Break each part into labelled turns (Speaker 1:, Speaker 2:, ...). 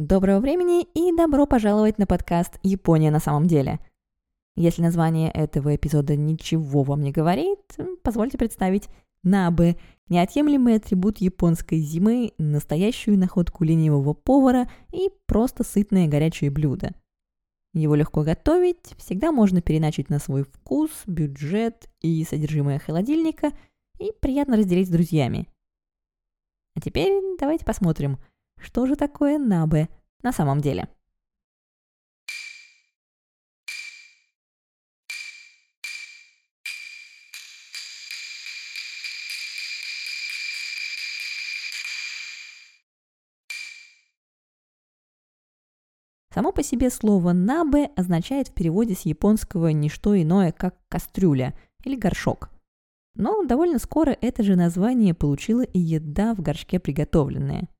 Speaker 1: Доброго времени и добро пожаловать на подкаст «Япония на самом деле». Если название этого эпизода ничего вам не говорит, позвольте представить Набе – неотъемлемый атрибут японской зимы, настоящую находку ленивого повара и просто сытное горячее блюдо. Его легко готовить, всегда можно переначить на свой вкус, бюджет и содержимое холодильника и приятно разделить с друзьями. А теперь давайте посмотрим – что же такое набе на самом деле? Само по себе слово «набе» означает в переводе с японского не что иное, как «кастрюля» или «горшок». Но довольно скоро это же название получила и еда в горшке приготовленная –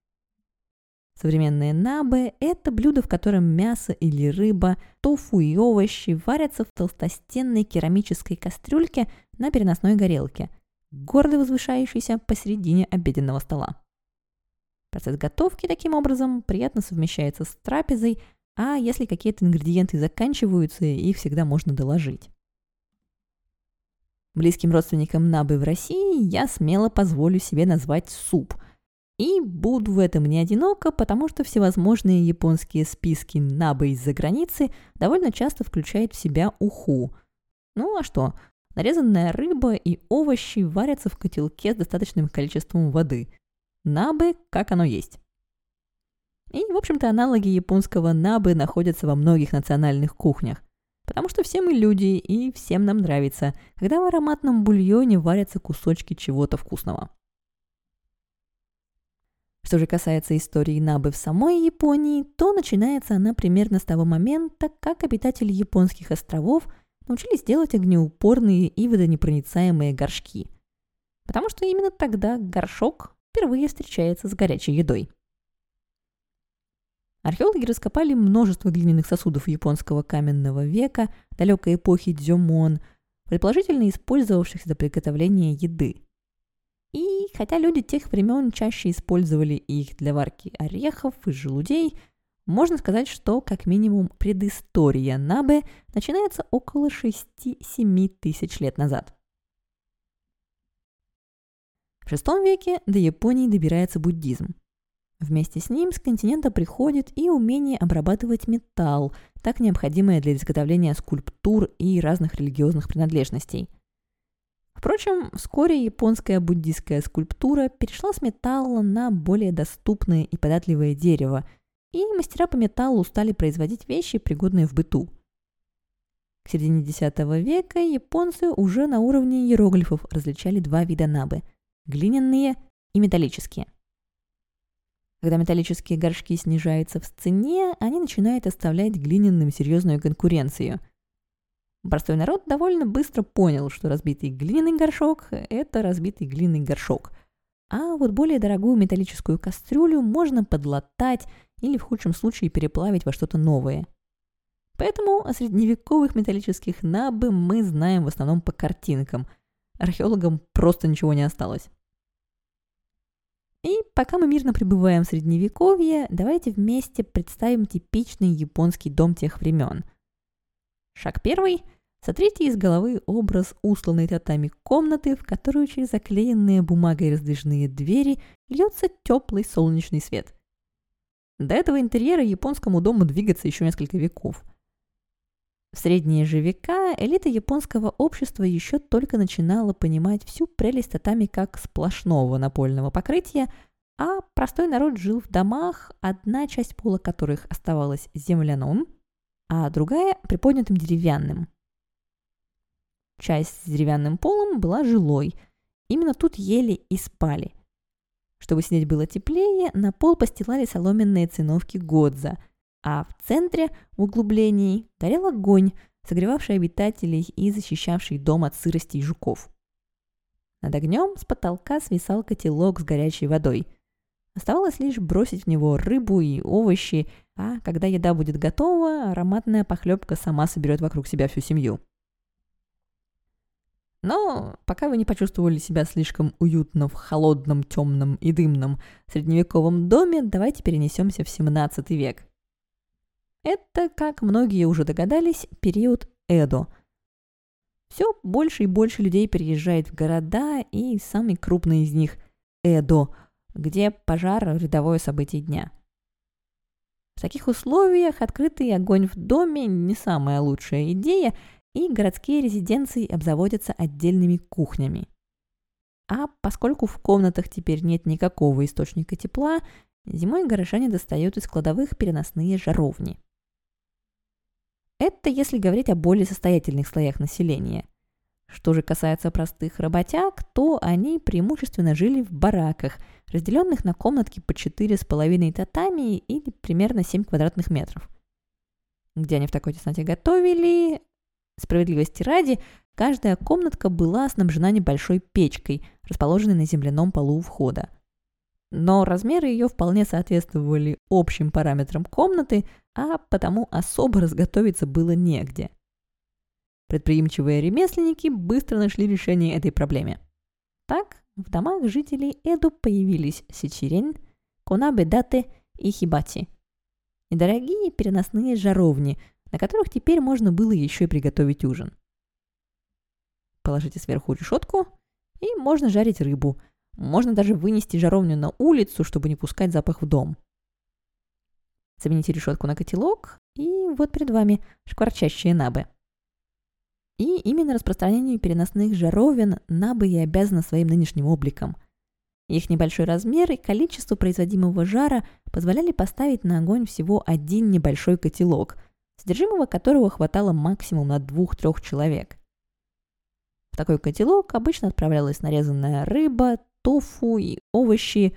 Speaker 1: Современные набе – это блюдо, в котором мясо или рыба, тофу и овощи варятся в толстостенной керамической кастрюльке на переносной горелке, гордо возвышающейся посередине обеденного стола. Процесс готовки таким образом приятно совмещается с трапезой, а если какие-то ингредиенты заканчиваются, их всегда можно доложить. Близким родственникам набы в России я смело позволю себе назвать суп – и буду в этом не одиноко, потому что всевозможные японские списки набы из-за границы довольно часто включают в себя уху. Ну а что? Нарезанная рыба и овощи варятся в котелке с достаточным количеством воды. Набы, как оно есть. И, в общем-то, аналоги японского набы находятся во многих национальных кухнях. Потому что все мы люди, и всем нам нравится, когда в ароматном бульоне варятся кусочки чего-то вкусного. Что же касается истории Набы в самой Японии, то начинается она примерно с того момента, как обитатели японских островов научились делать огнеупорные и водонепроницаемые горшки. Потому что именно тогда горшок впервые встречается с горячей едой. Археологи раскопали множество глиняных сосудов японского каменного века, далекой эпохи дзюмон, предположительно использовавшихся для приготовления еды. Хотя люди тех времен чаще использовали их для варки орехов и желудей, можно сказать, что как минимум предыстория Набе начинается около 6-7 тысяч лет назад. В VI веке до Японии добирается буддизм. Вместе с ним с континента приходит и умение обрабатывать металл, так необходимое для изготовления скульптур и разных религиозных принадлежностей – Впрочем, вскоре японская буддийская скульптура перешла с металла на более доступное и податливое дерево, и мастера по металлу стали производить вещи, пригодные в быту. К середине X века японцы уже на уровне иероглифов различали два вида набы – глиняные и металлические. Когда металлические горшки снижаются в цене, они начинают оставлять глиняным серьезную конкуренцию – Простой народ довольно быстро понял, что разбитый глиняный горшок – это разбитый глиняный горшок. А вот более дорогую металлическую кастрюлю можно подлатать или в худшем случае переплавить во что-то новое. Поэтому о средневековых металлических набы мы знаем в основном по картинкам. Археологам просто ничего не осталось. И пока мы мирно пребываем в Средневековье, давайте вместе представим типичный японский дом тех времен – Шаг первый. Сотрите из головы образ усланной татами комнаты, в которую через заклеенные бумагой раздвижные двери льется теплый солнечный свет. До этого интерьера японскому дому двигаться еще несколько веков. В средние же века элита японского общества еще только начинала понимать всю прелесть татами как сплошного напольного покрытия, а простой народ жил в домах, одна часть пола которых оставалась земляным – а другая приподнятым деревянным. Часть с деревянным полом была жилой. Именно тут ели и спали. Чтобы сидеть было теплее, на пол постилали соломенные циновки Годза, а в центре, в углублении, горел огонь, согревавший обитателей и защищавший дом от сырости и жуков. Над огнем с потолка свисал котелок с горячей водой – Оставалось лишь бросить в него рыбу и овощи, а когда еда будет готова, ароматная похлебка сама соберет вокруг себя всю семью. Но пока вы не почувствовали себя слишком уютно в холодном, темном и дымном средневековом доме, давайте перенесемся в 17 век. Это, как многие уже догадались, период Эдо. Все больше и больше людей переезжает в города, и самый крупный из них – Эдо, где пожар – рядовое событие дня. В таких условиях открытый огонь в доме – не самая лучшая идея, и городские резиденции обзаводятся отдельными кухнями. А поскольку в комнатах теперь нет никакого источника тепла, зимой горожане достают из кладовых переносные жаровни. Это если говорить о более состоятельных слоях населения. Что же касается простых работяг, то они преимущественно жили в бараках, разделенных на комнатки по 4,5 татами или примерно 7 квадратных метров. Где они в такой тесноте готовили, Справедливости ради, каждая комнатка была снабжена небольшой печкой, расположенной на земляном полу у входа. Но размеры ее вполне соответствовали общим параметрам комнаты, а потому особо разготовиться было негде. Предприимчивые ремесленники быстро нашли решение этой проблеме. Так, в домах жителей Эду появились сечерень, конабедате и хибати. Недорогие переносные жаровни, на которых теперь можно было еще и приготовить ужин. Положите сверху решетку, и можно жарить рыбу. Можно даже вынести жаровню на улицу, чтобы не пускать запах в дом. Замените решетку на котелок, и вот перед вами шкварчащие набы. И именно распространению переносных жаровин набы и обязаны своим нынешним обликом. Их небольшой размер и количество производимого жара позволяли поставить на огонь всего один небольшой котелок – содержимого которого хватало максимум на двух-трех человек. В такой котелок обычно отправлялась нарезанная рыба, тофу и овощи.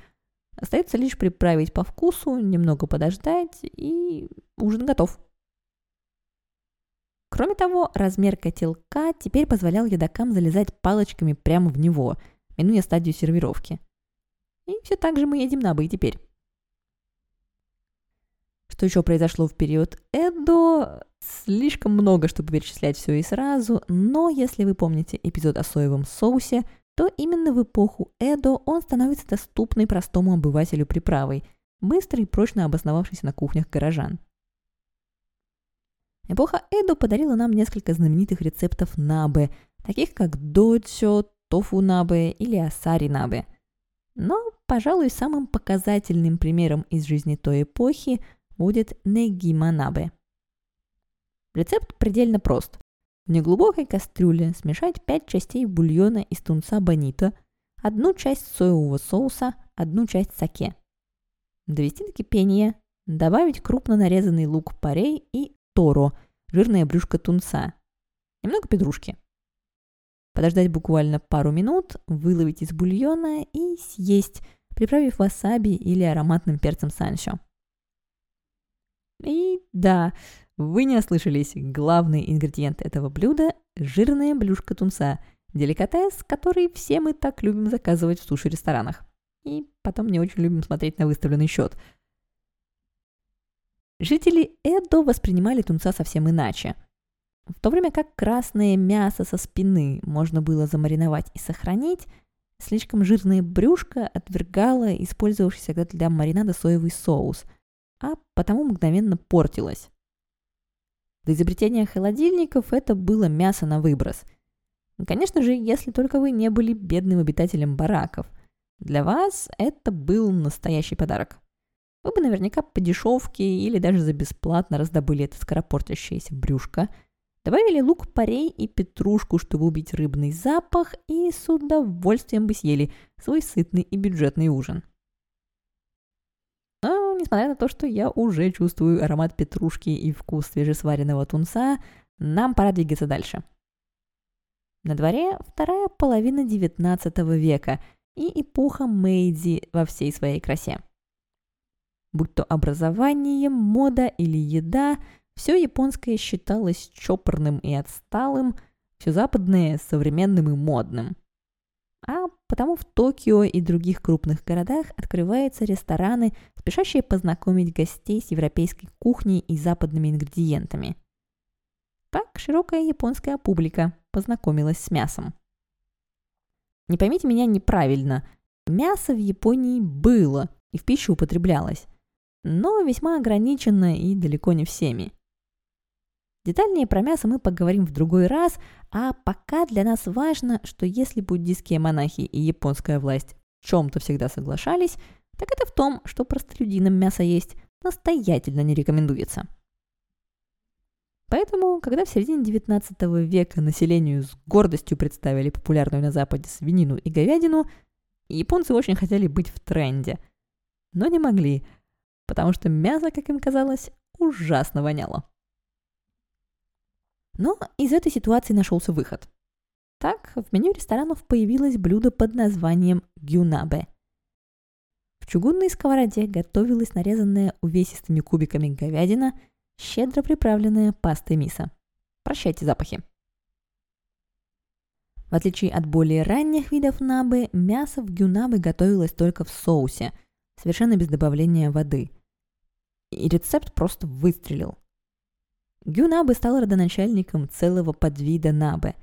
Speaker 1: Остается лишь приправить по вкусу, немного подождать, и ужин готов. Кроме того, размер котелка теперь позволял едокам залезать палочками прямо в него, минуя стадию сервировки. И все так же мы едем на бой теперь. Что еще произошло в период Эдо? Слишком много, чтобы перечислять все и сразу, но если вы помните эпизод о соевом соусе, то именно в эпоху Эдо он становится доступной простому обывателю приправой, быстро и прочно обосновавшейся на кухнях горожан. Эпоха Эдо подарила нам несколько знаменитых рецептов набе, таких как дочо, тофу набе или асари набе. Но, пожалуй, самым показательным примером из жизни той эпохи будет негиманабе. Рецепт предельно прост. В неглубокой кастрюле смешать 5 частей бульона из тунца бонита, одну часть соевого соуса, одну часть саке. Довести до кипения, добавить крупно нарезанный лук парей и торо, жирное брюшко тунца, немного петрушки. Подождать буквально пару минут, выловить из бульона и съесть, приправив васаби или ароматным перцем санчо. И да, вы не ослышались, главный ингредиент этого блюда – жирная блюшка тунца, деликатес, который все мы так любим заказывать в суши-ресторанах. И потом не очень любим смотреть на выставленный счет. Жители Эдо воспринимали тунца совсем иначе. В то время как красное мясо со спины можно было замариновать и сохранить, слишком жирное брюшко отвергало использовавшийся для маринада соевый соус – а потому мгновенно портилось. До изобретения холодильников это было мясо на выброс. Конечно же, если только вы не были бедным обитателем бараков. Для вас это был настоящий подарок. Вы бы наверняка по дешевке или даже за бесплатно раздобыли это скоропортящееся брюшко, добавили лук-порей и петрушку, чтобы убить рыбный запах, и с удовольствием бы съели свой сытный и бюджетный ужин несмотря на то, что я уже чувствую аромат петрушки и вкус свежесваренного тунца, нам пора двигаться дальше. На дворе вторая половина XIX века и эпоха Мэйдзи во всей своей красе. Будь то образование, мода или еда, все японское считалось чопорным и отсталым, все западное – современным и модным. А потому в Токио и других крупных городах открываются рестораны, спешащие познакомить гостей с европейской кухней и западными ингредиентами. Так широкая японская публика познакомилась с мясом. Не поймите меня неправильно. Мясо в Японии было и в пищу употреблялось, но весьма ограниченно и далеко не всеми. Детальнее про мясо мы поговорим в другой раз, а пока для нас важно, что если буддийские монахи и японская власть в чем-то всегда соглашались, так это в том, что простолюдинам мясо есть настоятельно не рекомендуется. Поэтому, когда в середине 19 века населению с гордостью представили популярную на Западе свинину и говядину, японцы очень хотели быть в тренде, но не могли, потому что мясо, как им казалось, ужасно воняло. Но из этой ситуации нашелся выход. Так, в меню ресторанов появилось блюдо под названием гюнабе. В чугунной сковороде готовилась нарезанная увесистыми кубиками говядина, щедро приправленная пастой мисо. Прощайте запахи. В отличие от более ранних видов набы, мясо в гюнабе готовилось только в соусе, совершенно без добавления воды. И рецепт просто выстрелил. Гюнабе стал родоначальником целого подвида набе.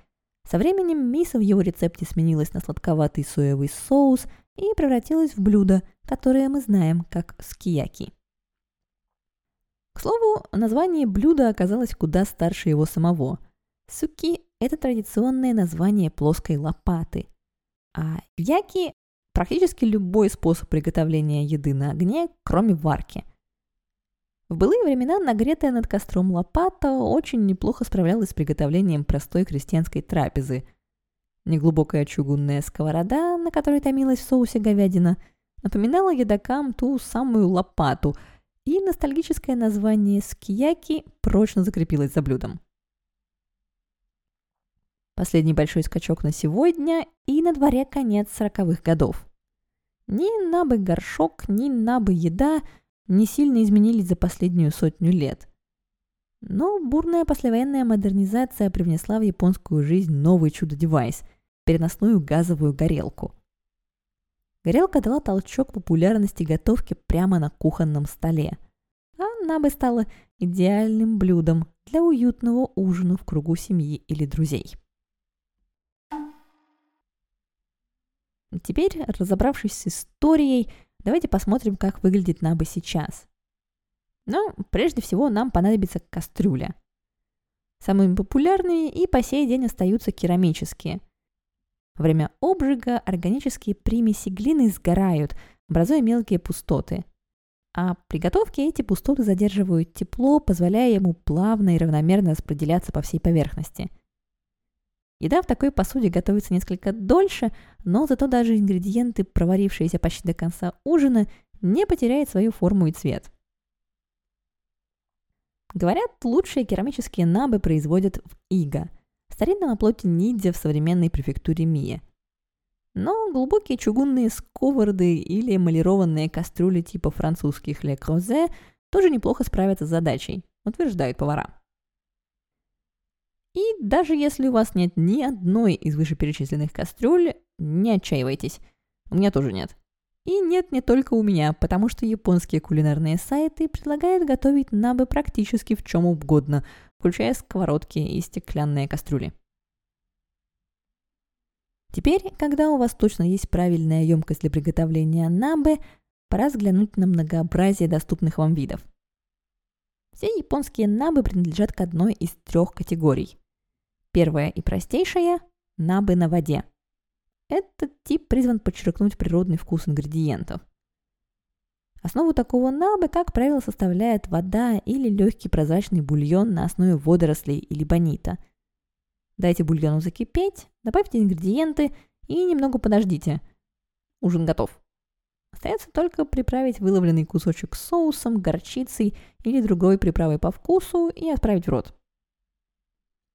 Speaker 1: Со временем мисо в его рецепте сменилась на сладковатый соевый соус и превратилась в блюдо, которое мы знаем как скияки. К слову, название блюда оказалось куда старше его самого. Суки – это традиционное название плоской лопаты, а яки – практически любой способ приготовления еды на огне, кроме варки. В былые времена нагретая над костром лопата очень неплохо справлялась с приготовлением простой крестьянской трапезы. Неглубокая чугунная сковорода, на которой томилась в соусе говядина, напоминала едокам ту самую лопату, и ностальгическое название скияки прочно закрепилось за блюдом. Последний большой скачок на сегодня, и на дворе конец сороковых годов. Ни набы горшок, ни набы еда – не сильно изменились за последнюю сотню лет. Но бурная послевоенная модернизация привнесла в японскую жизнь новый чудо-девайс – переносную газовую горелку. Горелка дала толчок популярности готовки прямо на кухонном столе. Она бы стала идеальным блюдом для уютного ужина в кругу семьи или друзей. Теперь, разобравшись с историей, Давайте посмотрим, как выглядит наба сейчас. Но прежде всего нам понадобится кастрюля. Самыми популярными и по сей день остаются керамические. Во время обжига органические примеси глины сгорают, образуя мелкие пустоты. А при готовке эти пустоты задерживают тепло, позволяя ему плавно и равномерно распределяться по всей поверхности – Еда в такой посуде готовится несколько дольше, но зато даже ингредиенты, проварившиеся почти до конца ужина, не потеряют свою форму и цвет. Говорят, лучшие керамические набы производят в Ига, старинном оплоте ниндзя в современной префектуре Мия. Но глубокие чугунные сковороды или эмалированные кастрюли типа французских Ле Крозе тоже неплохо справятся с задачей, утверждают повара. И даже если у вас нет ни одной из вышеперечисленных кастрюль, не отчаивайтесь. У меня тоже нет. И нет не только у меня, потому что японские кулинарные сайты предлагают готовить набы практически в чем угодно, включая сковородки и стеклянные кастрюли. Теперь, когда у вас точно есть правильная емкость для приготовления набы, пора взглянуть на многообразие доступных вам видов. Все японские набы принадлежат к одной из трех категорий. Первая и простейшая – набы на воде. Этот тип призван подчеркнуть природный вкус ингредиентов. Основу такого набы, как правило, составляет вода или легкий прозрачный бульон на основе водорослей или бонита. Дайте бульону закипеть, добавьте ингредиенты и немного подождите. Ужин готов. Остается только приправить выловленный кусочек соусом, горчицей или другой приправой по вкусу и отправить в рот.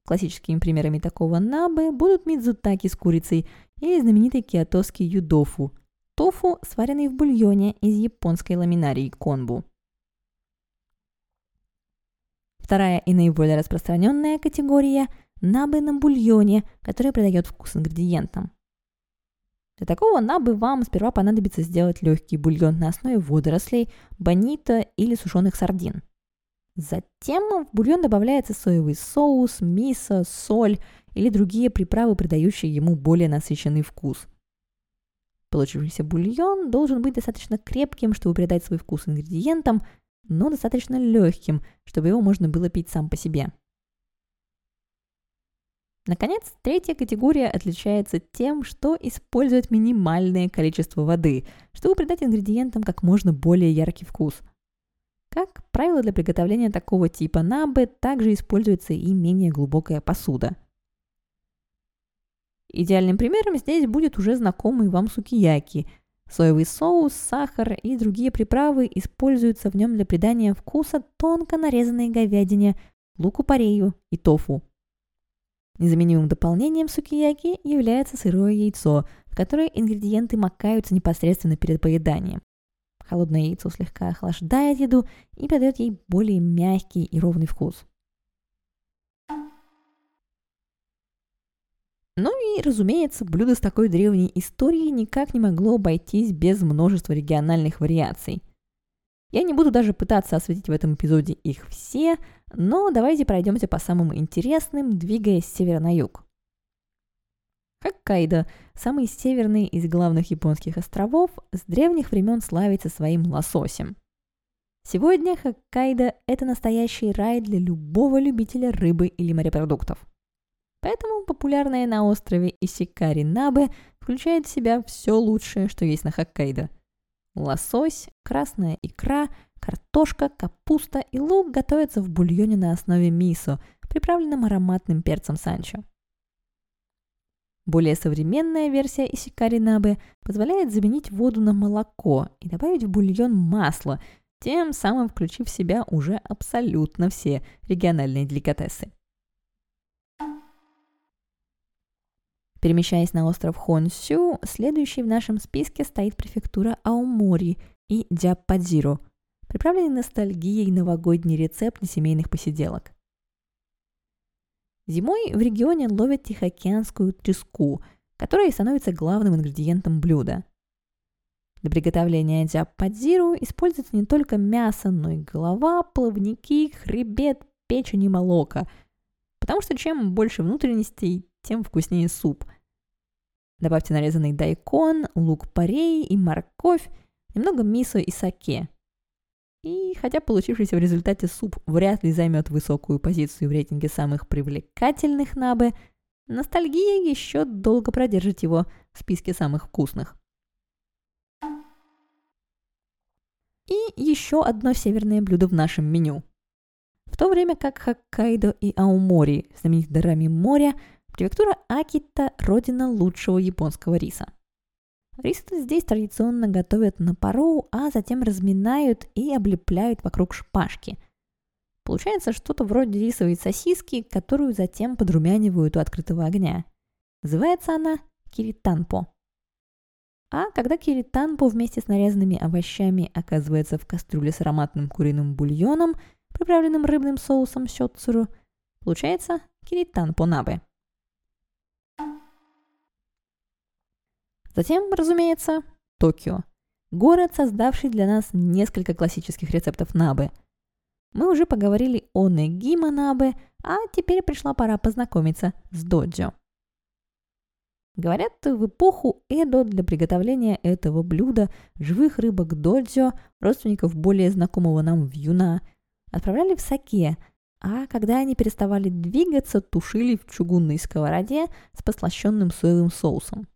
Speaker 1: Классическими примерами такого набы будут мидзутаки с курицей или знаменитый киотоский юдофу – тофу, сваренный в бульоне из японской ламинарии конбу. Вторая и наиболее распространенная категория – набы на бульоне, который придает вкус ингредиентам. Для такого набы вам сперва понадобится сделать легкий бульон на основе водорослей, бонита или сушеных сардин – Затем в бульон добавляется соевый соус, мисо, соль или другие приправы, придающие ему более насыщенный вкус. Получившийся бульон должен быть достаточно крепким, чтобы придать свой вкус ингредиентам, но достаточно легким, чтобы его можно было пить сам по себе. Наконец, третья категория отличается тем, что использует минимальное количество воды, чтобы придать ингредиентам как можно более яркий вкус. Как правило, для приготовления такого типа набы также используется и менее глубокая посуда. Идеальным примером здесь будет уже знакомый вам сукияки. Соевый соус, сахар и другие приправы используются в нем для придания вкуса тонко нарезанной говядине, луку-порею и тофу. Незаменимым дополнением сукияки является сырое яйцо, в которое ингредиенты макаются непосредственно перед поеданием. Холодное яйцо слегка охлаждает еду и придает ей более мягкий и ровный вкус. Ну и, разумеется, блюдо с такой древней историей никак не могло обойтись без множества региональных вариаций. Я не буду даже пытаться осветить в этом эпизоде их все, но давайте пройдемся по самым интересным, двигаясь с севера на юг. Хоккайдо, самый северный из главных японских островов, с древних времен славится своим лососем. Сегодня Хоккайдо – это настоящий рай для любого любителя рыбы или морепродуктов. Поэтому популярная на острове Исикари Набе включает в себя все лучшее, что есть на Хоккайдо. Лосось, красная икра, картошка, капуста и лук готовятся в бульоне на основе мисо, приправленном ароматным перцем санчо. Более современная версия исикари набе позволяет заменить воду на молоко и добавить в бульон масло, тем самым включив в себя уже абсолютно все региональные деликатесы. Перемещаясь на остров Хонсю, следующей в нашем списке стоит префектура Аомори и Дяппадзиро, приправленный ностальгией новогодний рецепт на семейных посиделок. Зимой в регионе ловят тихоокеанскую треску, которая становится главным ингредиентом блюда. Для приготовления дяппадзиру используется не только мясо, но и голова, плавники, хребет, печень и молоко, потому что чем больше внутренностей, тем вкуснее суп – Добавьте нарезанный дайкон, лук-порей и морковь, немного мисо и саке. И хотя получившийся в результате суп вряд ли займет высокую позицию в рейтинге самых привлекательных набе, ностальгия еще долго продержит его в списке самых вкусных. И еще одно северное блюдо в нашем меню. В то время как Хоккайдо и Аумори, знаменитые дарами моря, Префектура Акита – родина лучшего японского риса. Рис здесь традиционно готовят на пару, а затем разминают и облепляют вокруг шпажки. Получается что-то вроде рисовой сосиски, которую затем подрумянивают у открытого огня. Называется она киританпо. А когда киританпо вместе с нарезанными овощами оказывается в кастрюле с ароматным куриным бульоном, приправленным рыбным соусом сёцуру, получается киританпо набе. Затем, разумеется, Токио. Город, создавший для нас несколько классических рецептов набе. Мы уже поговорили о негима набе, а теперь пришла пора познакомиться с доджо. Говорят, в эпоху Эдо для приготовления этого блюда живых рыбок доджо, родственников более знакомого нам вьюна, отправляли в саке, а когда они переставали двигаться, тушили в чугунной сковороде с послащенным соевым соусом.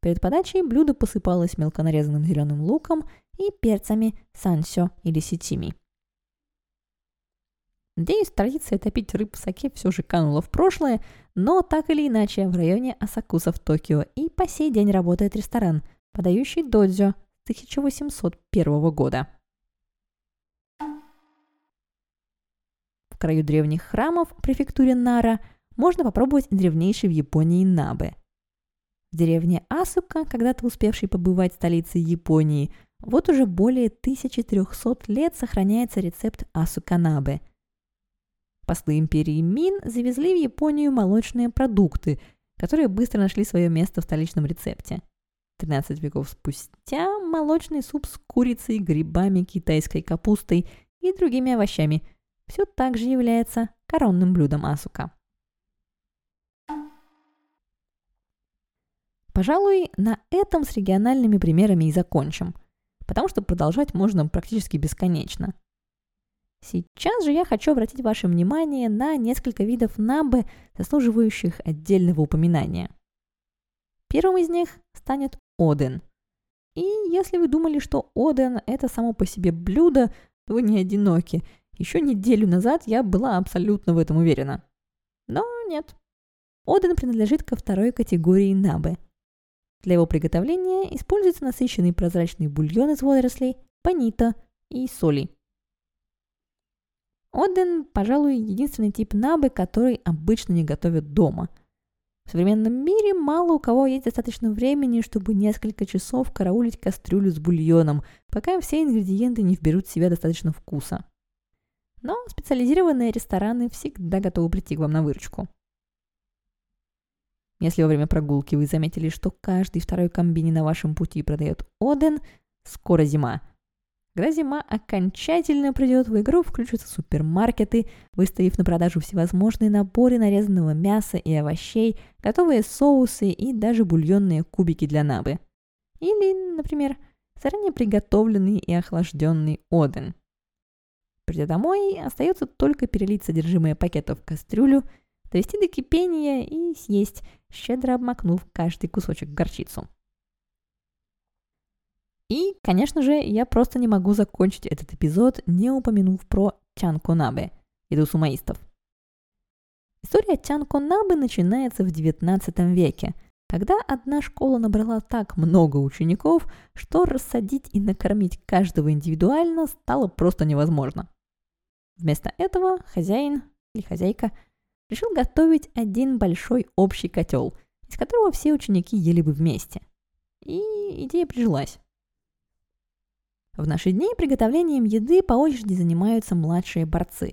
Speaker 1: Перед подачей блюдо посыпалось мелко нарезанным зеленым луком и перцами сансё или ситими. Надеюсь, традиция топить рыб в саке все же канула в прошлое, но так или иначе в районе Асакуса в Токио и по сей день работает ресторан, подающий додзё с 1801 года. В краю древних храмов в префектуре Нара можно попробовать древнейший в Японии набе – в деревне Асука, когда-то успевшей побывать столицей Японии, вот уже более 1300 лет сохраняется рецепт асуканабе. Послы империи Мин завезли в Японию молочные продукты, которые быстро нашли свое место в столичном рецепте. 13 веков спустя молочный суп с курицей, грибами, китайской капустой и другими овощами все так же является коронным блюдом асука. Пожалуй, на этом с региональными примерами и закончим, потому что продолжать можно практически бесконечно. Сейчас же я хочу обратить ваше внимание на несколько видов набы, заслуживающих отдельного упоминания. Первым из них станет Оден. И если вы думали, что Оден – это само по себе блюдо, то вы не одиноки. Еще неделю назад я была абсолютно в этом уверена. Но нет. Оден принадлежит ко второй категории набы – для его приготовления используется насыщенный прозрачный бульон из водорослей, панита и соли. Оден, пожалуй, единственный тип набы, который обычно не готовят дома. В современном мире мало у кого есть достаточно времени, чтобы несколько часов караулить кастрюлю с бульоном, пока все ингредиенты не вберут в себя достаточно вкуса. Но специализированные рестораны всегда готовы прийти к вам на выручку. Если во время прогулки вы заметили, что каждый второй комбини на вашем пути продает Оден, скоро зима. Когда зима окончательно придет, в игру включатся супермаркеты, выставив на продажу всевозможные наборы нарезанного мяса и овощей, готовые соусы и даже бульонные кубики для набы. Или, например, заранее приготовленный и охлажденный Оден. Придя домой, остается только перелить содержимое пакетов в кастрюлю – довести до кипения и съесть, щедро обмакнув каждый кусочек в горчицу. И, конечно же, я просто не могу закончить этот эпизод, не упомянув про Чанконабе, еду сумаистов. История Чанконабе начинается в XIX веке, когда одна школа набрала так много учеников, что рассадить и накормить каждого индивидуально стало просто невозможно. Вместо этого хозяин или хозяйка – решил готовить один большой общий котел, из которого все ученики ели бы вместе. И идея прижилась. В наши дни приготовлением еды по очереди занимаются младшие борцы.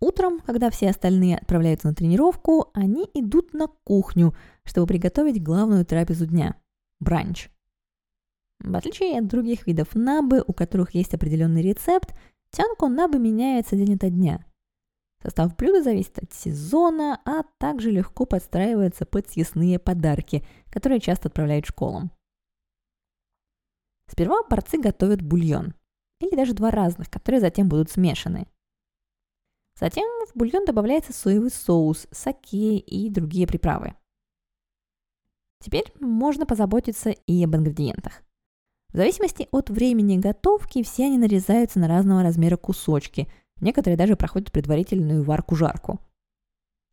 Speaker 1: Утром, когда все остальные отправляются на тренировку, они идут на кухню, чтобы приготовить главную трапезу дня – бранч. В отличие от других видов набы, у которых есть определенный рецепт, тянко набы меняется день ото дня – Состав блюда зависит от сезона, а также легко подстраивается под съестные подарки, которые часто отправляют школам. Сперва борцы готовят бульон, или даже два разных, которые затем будут смешаны. Затем в бульон добавляется соевый соус, саке и другие приправы. Теперь можно позаботиться и об ингредиентах. В зависимости от времени готовки все они нарезаются на разного размера кусочки – Некоторые даже проходят предварительную варку-жарку.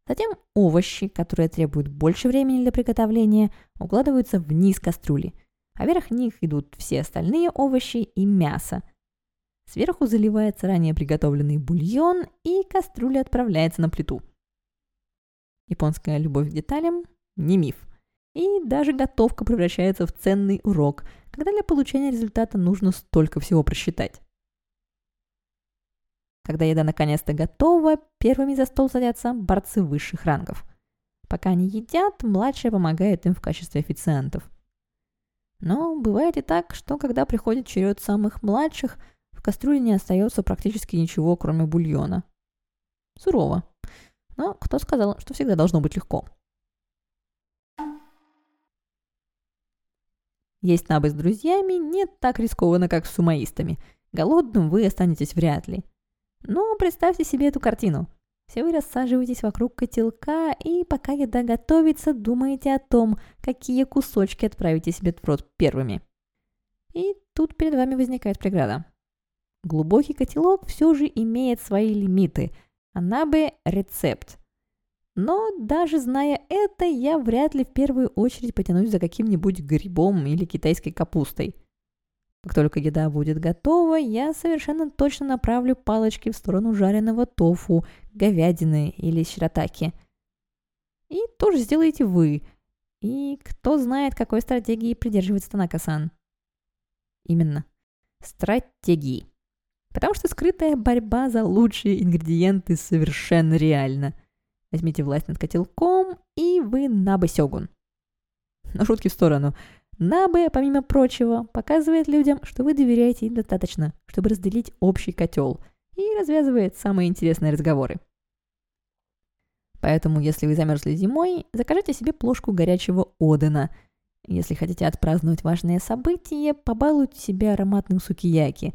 Speaker 1: Затем овощи, которые требуют больше времени для приготовления, укладываются вниз кастрюли, а вверх них идут все остальные овощи и мясо. Сверху заливается ранее приготовленный бульон, и кастрюля отправляется на плиту. Японская любовь к деталям – не миф. И даже готовка превращается в ценный урок, когда для получения результата нужно столько всего просчитать. Когда еда наконец-то готова, первыми за стол садятся борцы высших рангов. Пока они едят, младшие помогают им в качестве официантов. Но бывает и так, что когда приходит черед самых младших, в кастрюле не остается практически ничего, кроме бульона. Сурово. Но кто сказал, что всегда должно быть легко? Есть набы с друзьями не так рискованно, как с сумаистами. Голодным вы останетесь вряд ли – ну, представьте себе эту картину. Все вы рассаживаетесь вокруг котелка, и пока еда готовится, думаете о том, какие кусочки отправите себе в рот первыми. И тут перед вами возникает преграда. Глубокий котелок все же имеет свои лимиты. Она бы рецепт. Но даже зная это, я вряд ли в первую очередь потянусь за каким-нибудь грибом или китайской капустой – как только еда будет готова, я совершенно точно направлю палочки в сторону жареного тофу, говядины или shirataki. И тоже сделаете вы. И кто знает, какой стратегии придерживается Танака-сан. Именно. Стратегии. Потому что скрытая борьба за лучшие ингредиенты совершенно реальна. Возьмите власть над котелком, и вы Наба Сёгун. Но шутки в сторону. Набе, помимо прочего, показывает людям, что вы доверяете им достаточно, чтобы разделить общий котел, и развязывает самые интересные разговоры. Поэтому, если вы замерзли зимой, закажите себе плошку горячего Одена Если хотите отпраздновать важное событие, побалуйте себя ароматным сукияки.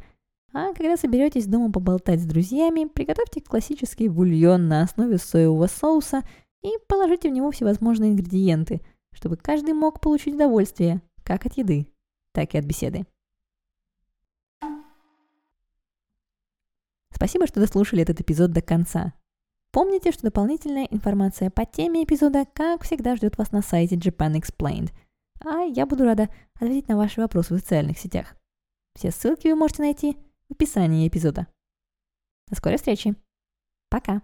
Speaker 1: А когда соберетесь дома поболтать с друзьями, приготовьте классический бульон на основе соевого соуса и положите в него всевозможные ингредиенты, чтобы каждый мог получить удовольствие как от еды, так и от беседы. Спасибо, что дослушали этот эпизод до конца. Помните, что дополнительная информация по теме эпизода, как всегда, ждет вас на сайте Japan Explained. А я буду рада ответить на ваши вопросы в социальных сетях. Все ссылки вы можете найти в описании эпизода. До скорой встречи. Пока.